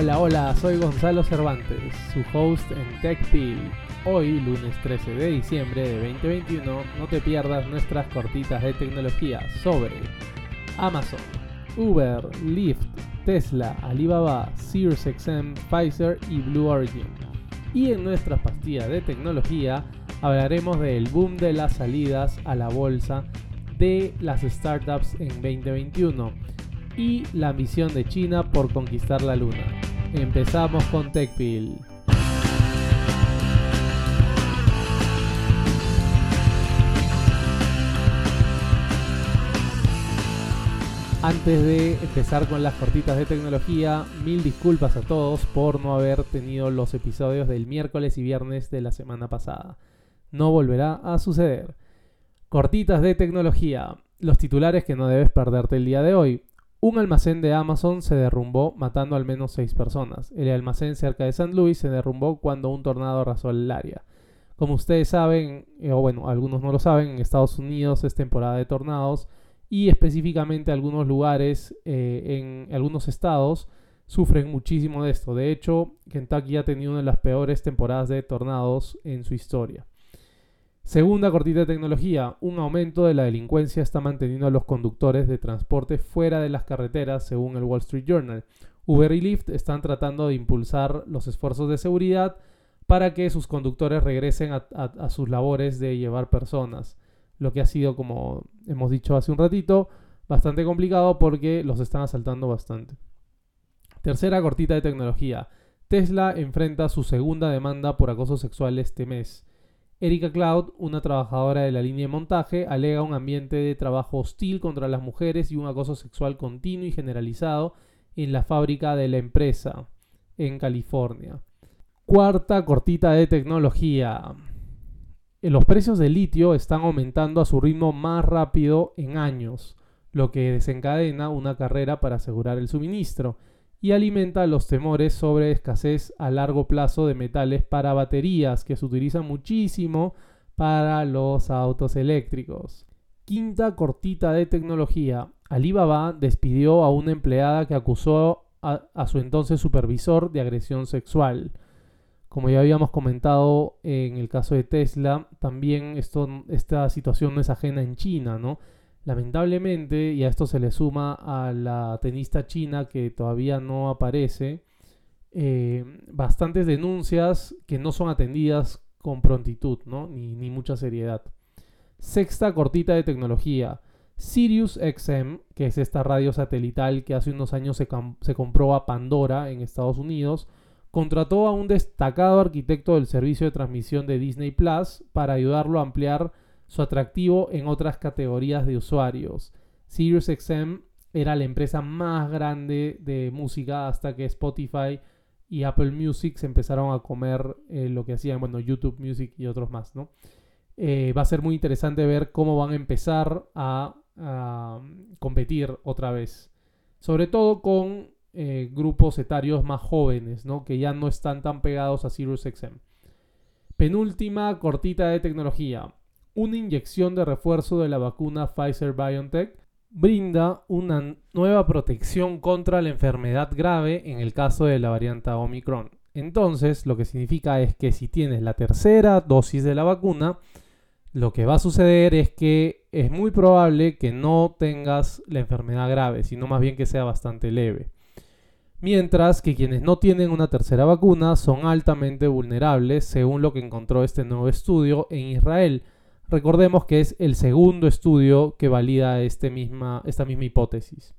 Hola, hola, soy Gonzalo Cervantes, su host en TechPil. Hoy, lunes 13 de diciembre de 2021, no te pierdas nuestras cortitas de tecnología sobre Amazon, Uber, Lyft, Tesla, Alibaba, SiriusXM, Pfizer y Blue Origin. Y en nuestras pastillas de tecnología hablaremos del boom de las salidas a la bolsa de las startups en 2021 y la ambición de China por conquistar la luna. Empezamos con TechPil. Antes de empezar con las cortitas de tecnología, mil disculpas a todos por no haber tenido los episodios del miércoles y viernes de la semana pasada. No volverá a suceder. Cortitas de tecnología. Los titulares que no debes perderte el día de hoy. Un almacén de Amazon se derrumbó matando al menos seis personas. El almacén cerca de San Luis se derrumbó cuando un tornado arrasó el área. Como ustedes saben, eh, o bueno, algunos no lo saben, en Estados Unidos es temporada de tornados y específicamente algunos lugares eh, en algunos estados sufren muchísimo de esto. De hecho, Kentucky ha tenido una de las peores temporadas de tornados en su historia. Segunda cortita de tecnología, un aumento de la delincuencia está manteniendo a los conductores de transporte fuera de las carreteras, según el Wall Street Journal. Uber y Lyft están tratando de impulsar los esfuerzos de seguridad para que sus conductores regresen a, sus labores de llevar personas, lo que ha sido, como hemos dicho hace un ratito, bastante complicado porque los están asaltando bastante. Tercera cortita de tecnología. Tesla enfrenta su segunda demanda por acoso sexual este mes. Erika Cloud, una trabajadora de la línea de montaje, alega un ambiente de trabajo hostil contra las mujeres y un acoso sexual continuo y generalizado en la fábrica de la empresa en California. Cuarta cortita de tecnología. Los precios del litio están aumentando a su ritmo más rápido en años, lo que desencadena una carrera para asegurar el suministro y alimenta los temores sobre escasez a largo plazo de metales para baterías que se utilizan muchísimo para los autos eléctricos. Quinta cortita de tecnología. Alibaba despidió a una empleada que acusó a, su entonces supervisor de agresión sexual. Como ya habíamos comentado en el caso de Tesla, también esto, esta situación no es ajena en China, ¿no? Lamentablemente, y a esto se le suma a la tenista china que todavía no aparece, eh, bastantes denuncias que no son atendidas con prontitud, ¿no? ni, ni mucha seriedad. Sexta cortita de tecnología. Sirius XM, que es esta radio satelital que hace unos años se, se, compró a Pandora en Estados Unidos, contrató a un destacado arquitecto del servicio de transmisión de Disney Plus para ayudarlo a ampliar su atractivo en otras categorías de usuarios. SiriusXM era la empresa más grande de música hasta que Spotify y Apple Music se empezaron a comer eh, lo que hacían, bueno, YouTube Music y otros más, ¿no? Eh, va a ser muy interesante ver cómo van a empezar a, competir otra vez. Sobre todo con eh, grupos etarios más jóvenes, ¿no? Que ya no están tan pegados a SiriusXM. Penúltima cortita de tecnología una inyección de refuerzo de la vacuna Pfizer BioNTech brinda una nueva protección contra la enfermedad grave en el caso de la variante Omicron. Entonces, lo que significa es que si tienes la tercera dosis de la vacuna, lo que va a suceder es que es muy probable que no tengas la enfermedad grave, sino más bien que sea bastante leve. Mientras que quienes no tienen una tercera vacuna son altamente vulnerables, según lo que encontró este nuevo estudio en Israel, Recordemos que es el segundo estudio que valida este misma, esta misma hipótesis.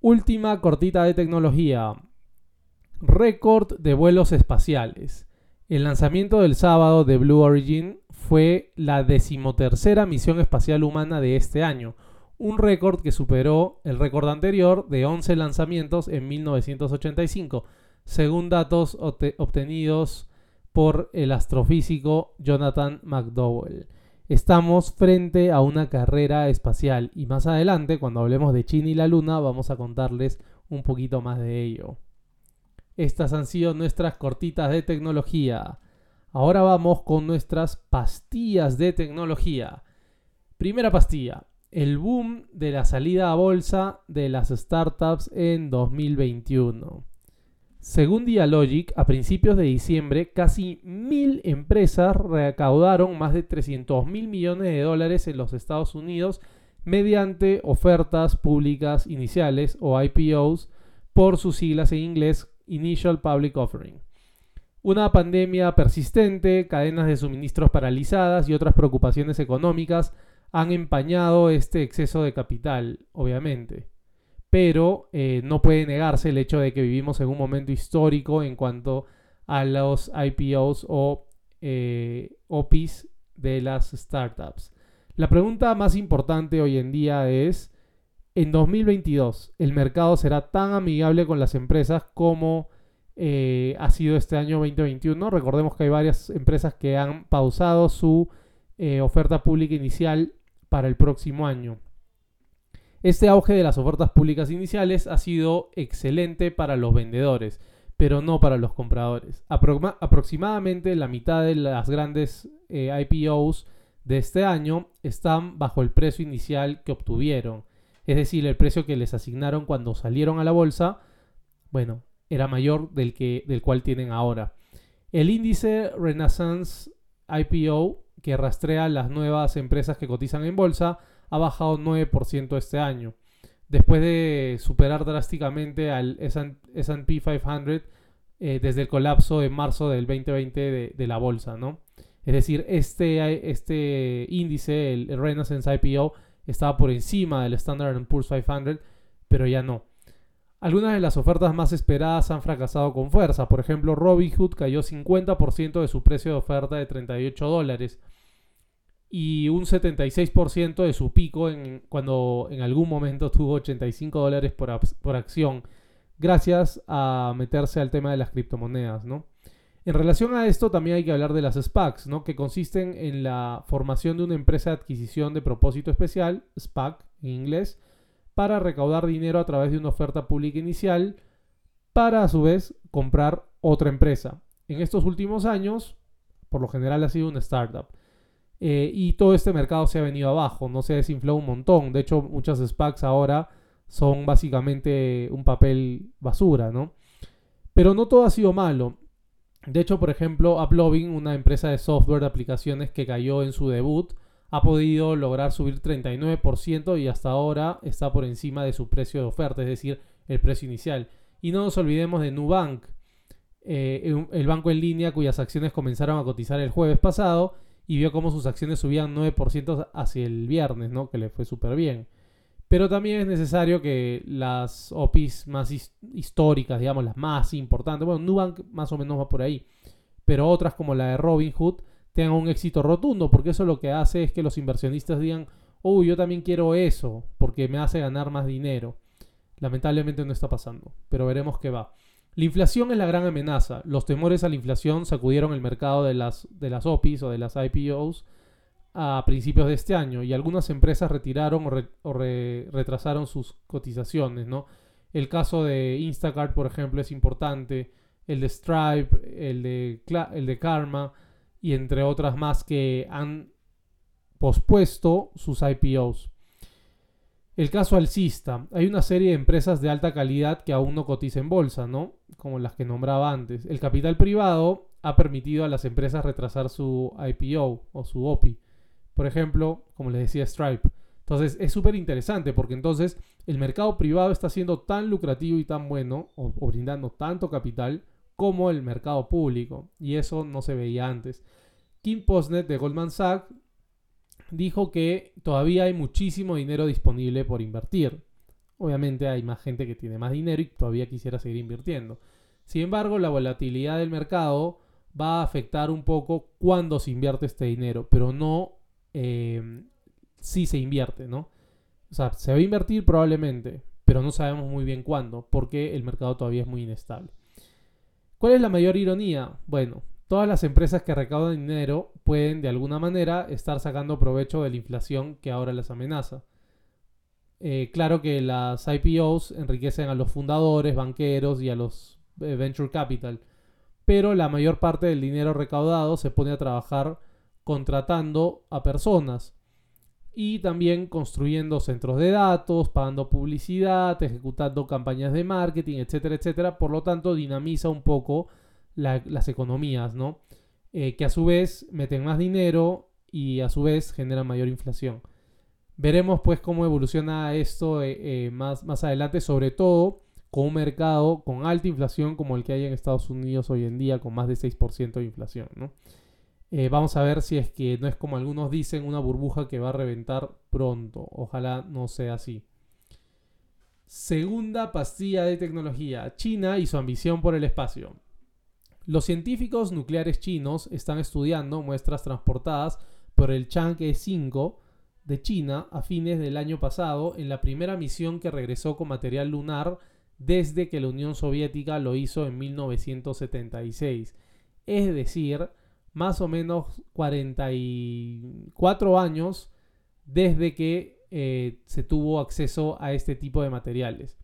Última cortita de tecnología. Récord de vuelos espaciales. El lanzamiento del sábado de Blue Origin fue la decimotercera misión espacial humana de este año, un récord que superó el récord anterior de 11 lanzamientos en 1985, según datos obtenidos por el astrofísico Jonathan McDowell. Estamos frente a una carrera espacial y más adelante, cuando hablemos de China y la Luna, vamos a contarles un poquito más de ello. Estas han sido nuestras cortitas de tecnología. Ahora vamos con nuestras pastillas de tecnología. Primera pastilla, el boom de la salida a bolsa de las startups en 2021. Según Dialogic, a principios de diciembre, casi mil empresas recaudaron más de 300 mil millones de dólares en los Estados Unidos mediante ofertas públicas iniciales o IPOs por sus siglas en inglés Initial Public Offering. Una pandemia persistente, cadenas de suministros paralizadas y otras preocupaciones económicas han empañado este exceso de capital, obviamente pero eh, no puede negarse el hecho de que vivimos en un momento histórico en cuanto a los IPOs o eh, OPIs de las startups. La pregunta más importante hoy en día es, en 2022, ¿el mercado será tan amigable con las empresas como eh, ha sido este año 2021? Recordemos que hay varias empresas que han pausado su oferta pública inicial para el próximo año. Este auge de las ofertas públicas iniciales ha sido excelente para los vendedores, pero no para los compradores. aproximadamente la mitad de las grandes eh, IPOs de este año están bajo el precio inicial que obtuvieron. Es decir, el precio que les asignaron cuando salieron a la bolsa, bueno, era mayor del, que, del cual tienen ahora. El índice Renaissance IPO, que rastrea las nuevas empresas que cotizan en bolsa, ha bajado 9% este año, después de superar drásticamente al SP 500 eh, desde el colapso de marzo del 2020 de, la bolsa, ¿no? Es decir, este, este índice, el, Renaissance IPO, estaba por encima del Standard Poor's 500, pero ya no. Algunas de las ofertas más esperadas han fracasado con fuerza. Por ejemplo, Robinhood cayó 50% de su precio de oferta de 38 dólares y un 76% de su pico en, cuando en algún momento tuvo 85 dólares por, por, acción, gracias a meterse al tema de las criptomonedas, ¿no? En relación a esto también hay que hablar de las SPACs, ¿no? que consisten en la formación de una empresa de adquisición de propósito especial, SPAC en inglés, para recaudar dinero a través de una oferta pública inicial, para a su vez comprar otra empresa. En estos últimos años, por lo general ha sido una startup. Eh, y todo este mercado se ha venido abajo, no se ha desinflado un montón. De hecho, muchas SPACs ahora son básicamente un papel basura, ¿no? Pero no todo ha sido malo. De hecho, por ejemplo, Uploving, una empresa de software de aplicaciones que cayó en su debut, ha podido lograr subir 39% y hasta ahora está por encima de su precio de oferta, es decir, el precio inicial. Y no nos olvidemos de Nubank, eh, el banco en línea cuyas acciones comenzaron a cotizar el jueves pasado y vio cómo sus acciones subían 9% hacia el viernes, ¿no? Que le fue súper bien. Pero también es necesario que las OPIs más históricas, digamos, las más importantes, bueno, Nubank más o menos va por ahí, pero otras como la de Robinhood tengan un éxito rotundo, porque eso lo que hace es que los inversionistas digan, uy, yo también quiero eso, porque me hace ganar más dinero. Lamentablemente no está pasando, pero veremos qué va. La inflación es la gran amenaza. Los temores a la inflación sacudieron el mercado de las, de las OPIs o de las IPOs a principios de este año y algunas empresas retiraron o, retrasaron sus cotizaciones. ¿no? El caso de Instacart, por ejemplo, es importante. El de Stripe, el de, el de Karma y entre otras más que han pospuesto sus IPOs. El caso alcista. Hay una serie de empresas de alta calidad que aún no cotizan en bolsa, ¿no? Como las que nombraba antes. El capital privado ha permitido a las empresas retrasar su IPO o su OPI. Por ejemplo, como les decía Stripe. Entonces es súper interesante porque entonces el mercado privado está siendo tan lucrativo y tan bueno o, o, brindando tanto capital como el mercado público. Y eso no se veía antes. Kim Postnet de Goldman Sachs dijo que todavía hay muchísimo dinero disponible por invertir. Obviamente hay más gente que tiene más dinero y todavía quisiera seguir invirtiendo. Sin embargo, la volatilidad del mercado va a afectar un poco cuándo se invierte este dinero, pero no em, si se invierte, ¿no? O sea, se va a invertir probablemente, pero no sabemos muy bien cuándo, porque el mercado todavía es muy inestable. ¿Cuál es la mayor ironía? Bueno, Todas las empresas que recaudan dinero pueden de alguna manera estar sacando provecho de la inflación que ahora les amenaza. Eh, claro que las IPOs enriquecen a los fundadores, banqueros y a los eh, venture capital, pero la mayor parte del dinero recaudado se pone a trabajar contratando a personas. y también construyendo centros de datos, pagando publicidad, ejecutando campañas de marketing, etcétera, etcétera. Por lo tanto, dinamiza un poco las economías, ¿no? Eh, que a su vez meten más dinero y a su vez generan mayor inflación. Veremos pues cómo evoluciona esto eh, eh, más, más adelante, sobre todo con un mercado con alta inflación como el que hay en Estados Unidos hoy en día, con más de 6% de inflación. vamos a ver si es que no es como algunos dicen, una burbuja que va a reventar pronto. Ojalá no sea así. Segunda pastilla de tecnología, China y su ambición por el espacio. Los científicos nucleares chinos están estudiando muestras transportadas por el Chang'e 5 de China a fines del año pasado en la primera misión que regresó con material lunar desde que la Unión Soviética lo hizo en 1976. Es decir, más o menos 44 años desde que eh, se tuvo acceso a este tipo de materiales.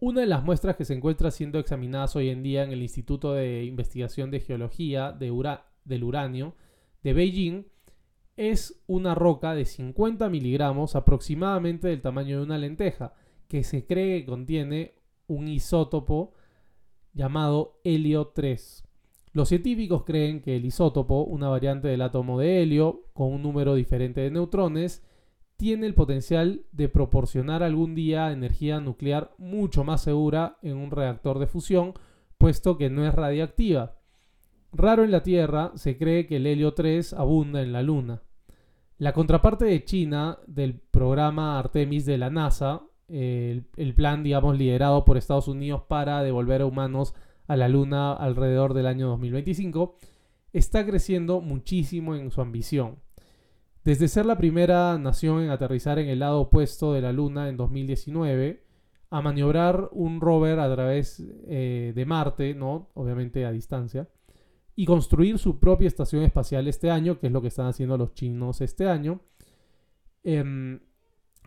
Una de las muestras que se encuentra siendo examinadas hoy en día en el Instituto de Investigación de Geología del Uranio de Beijing es una roca de 50 miligramos aproximadamente del tamaño de una lenteja, que se cree que contiene un isótopo llamado helio 3. Los científicos creen que el isótopo, una variante del átomo de helio con un número diferente de neutrones, tiene el potencial de proporcionar algún día energía nuclear mucho más segura en un reactor de fusión, puesto que no es radiactiva. Raro en la Tierra, se cree que el helio 3 abunda en la Luna. La contraparte de China del programa Artemis de la NASA, el, el, plan, digamos, liderado por Estados Unidos para devolver a humanos a la Luna alrededor del año 2025, está creciendo muchísimo en su ambición. Desde ser la primera nación en aterrizar en el lado opuesto de la Luna en 2019, a maniobrar un rover a través eh, de Marte, ¿no? obviamente a distancia, y construir su propia estación espacial este año, que es lo que están haciendo los chinos este año. Em,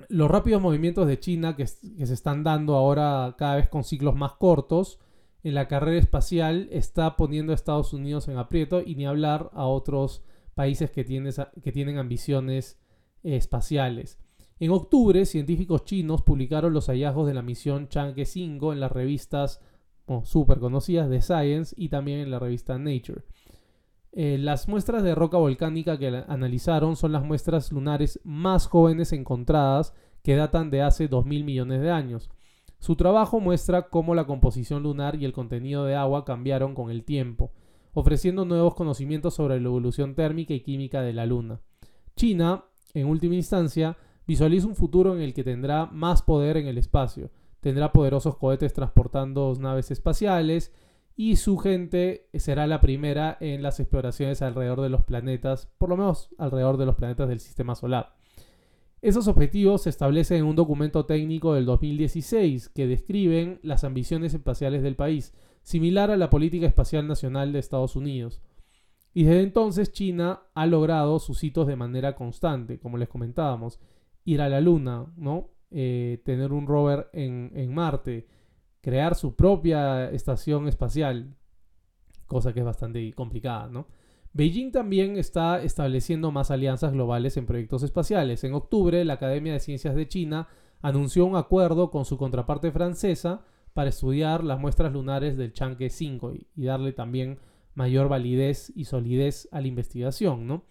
los rápidos movimientos de China que, que, se están dando ahora cada vez con ciclos más cortos en la carrera espacial está poniendo a Estados Unidos en aprieto y ni hablar a otros países que, tienen ambiciones eh, espaciales. En octubre, científicos chinos publicaron los hallazgos de la misión Chang'e 5 en las revistas oh, súper conocidas de Science y también en la revista Nature. Eh, las muestras de roca volcánica que analizaron son las muestras lunares más jóvenes encontradas que datan de hace 2.000 millones de años. Su trabajo muestra cómo la composición lunar y el contenido de agua cambiaron con el tiempo ofreciendo nuevos conocimientos sobre la evolución térmica y química de la Luna. China, en última instancia, visualiza un futuro en el que tendrá más poder en el espacio, tendrá poderosos cohetes transportando naves espaciales y su gente será la primera en las exploraciones alrededor de los planetas, por lo menos alrededor de los planetas del sistema solar. Esos objetivos se establecen en un documento técnico del 2016 que describen las ambiciones espaciales del país, similar a la política espacial nacional de Estados Unidos. Y desde entonces China ha logrado sus hitos de manera constante, como les comentábamos, ir a la Luna, ¿no? Eh, tener un rover en, en Marte, crear su propia estación espacial, cosa que es bastante complicada, ¿no? Beijing también está estableciendo más alianzas globales en proyectos espaciales. En octubre, la Academia de Ciencias de China anunció un acuerdo con su contraparte francesa para estudiar las muestras lunares del Chang'e 5 y, darle también mayor validez y solidez a la investigación, ¿no?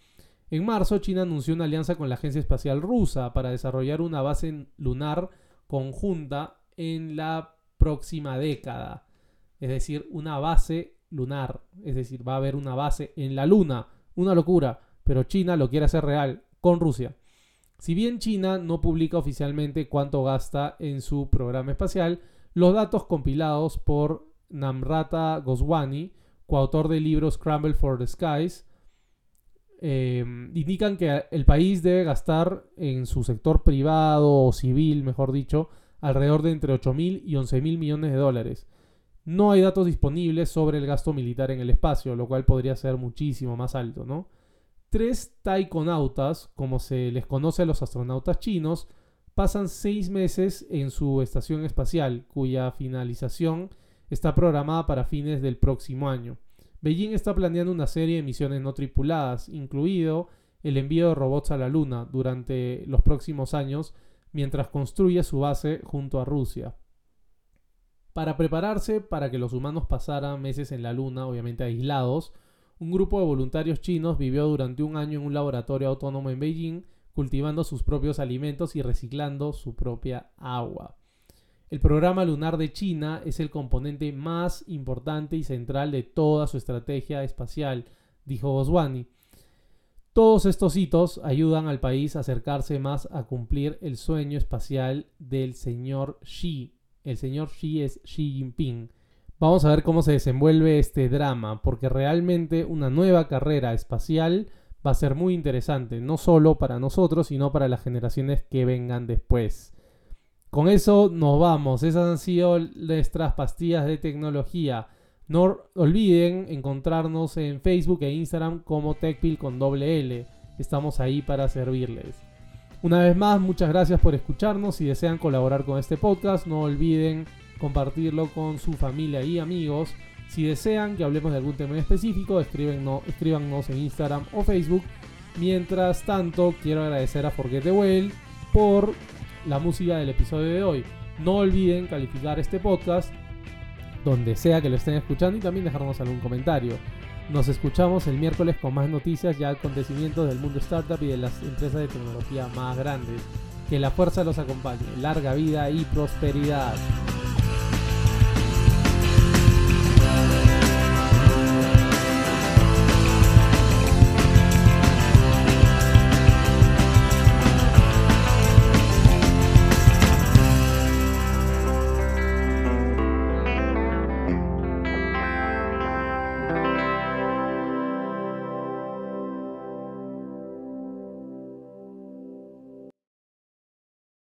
En marzo, China anunció una alianza con la Agencia Espacial Rusa para desarrollar una base lunar conjunta en la próxima década. Es decir, una base lunar. Es decir, va a haber una base en la Luna. Una locura. Pero China lo quiere hacer real con Rusia. Si bien China no publica oficialmente cuánto gasta en su programa espacial, los datos compilados por Namrata Goswami, coautor del libro Scramble for the Skies, eh, indican que el país debe gastar en su sector privado o civil, mejor dicho, alrededor de entre 8.000 y 11.000 millones de dólares. No hay datos disponibles sobre el gasto militar en el espacio, lo cual podría ser muchísimo más alto, ¿no? Tres taikonautas, como se les conoce a los astronautas chinos, pasan seis meses en su estación espacial, cuya finalización está programada para fines del próximo año. Beijing está planeando una serie de misiones no tripuladas, incluido el envío de robots a la Luna durante los próximos años mientras construye su base junto a Rusia. Para prepararse para que los humanos pasaran meses en la Luna, obviamente aislados, un grupo de voluntarios chinos vivió durante un año en un laboratorio autónomo en Beijing, cultivando sus propios alimentos y reciclando su propia agua. El programa lunar de China es el componente más importante y central de toda su estrategia espacial, dijo Boswani. Todos estos hitos ayudan al país a acercarse más a cumplir el sueño espacial del señor Xi, el señor Xi es Xi Jinping. Vamos a ver cómo se desenvuelve este drama, porque realmente una nueva carrera espacial va a ser muy interesante, no solo para nosotros, sino para las generaciones que vengan después. Con eso nos vamos, esas han sido nuestras pastillas de tecnología. No olviden encontrarnos en Facebook e Instagram como TechPil con doble L. Estamos ahí para servirles. Una vez más, muchas gracias por escucharnos. Si desean colaborar con este podcast, no olviden compartirlo con su familia y amigos. Si desean que hablemos de algún tema específico, escríbanos en Instagram o Facebook. Mientras tanto, quiero agradecer a Forget the Well por la música del episodio de hoy. No olviden calificar este podcast donde sea que lo estén escuchando y también dejarnos algún comentario. Nos escuchamos el miércoles con más noticias y acontecimientos del mundo startup y de las empresas de tecnología más grandes. Que la fuerza los acompañe. Larga vida y prosperidad.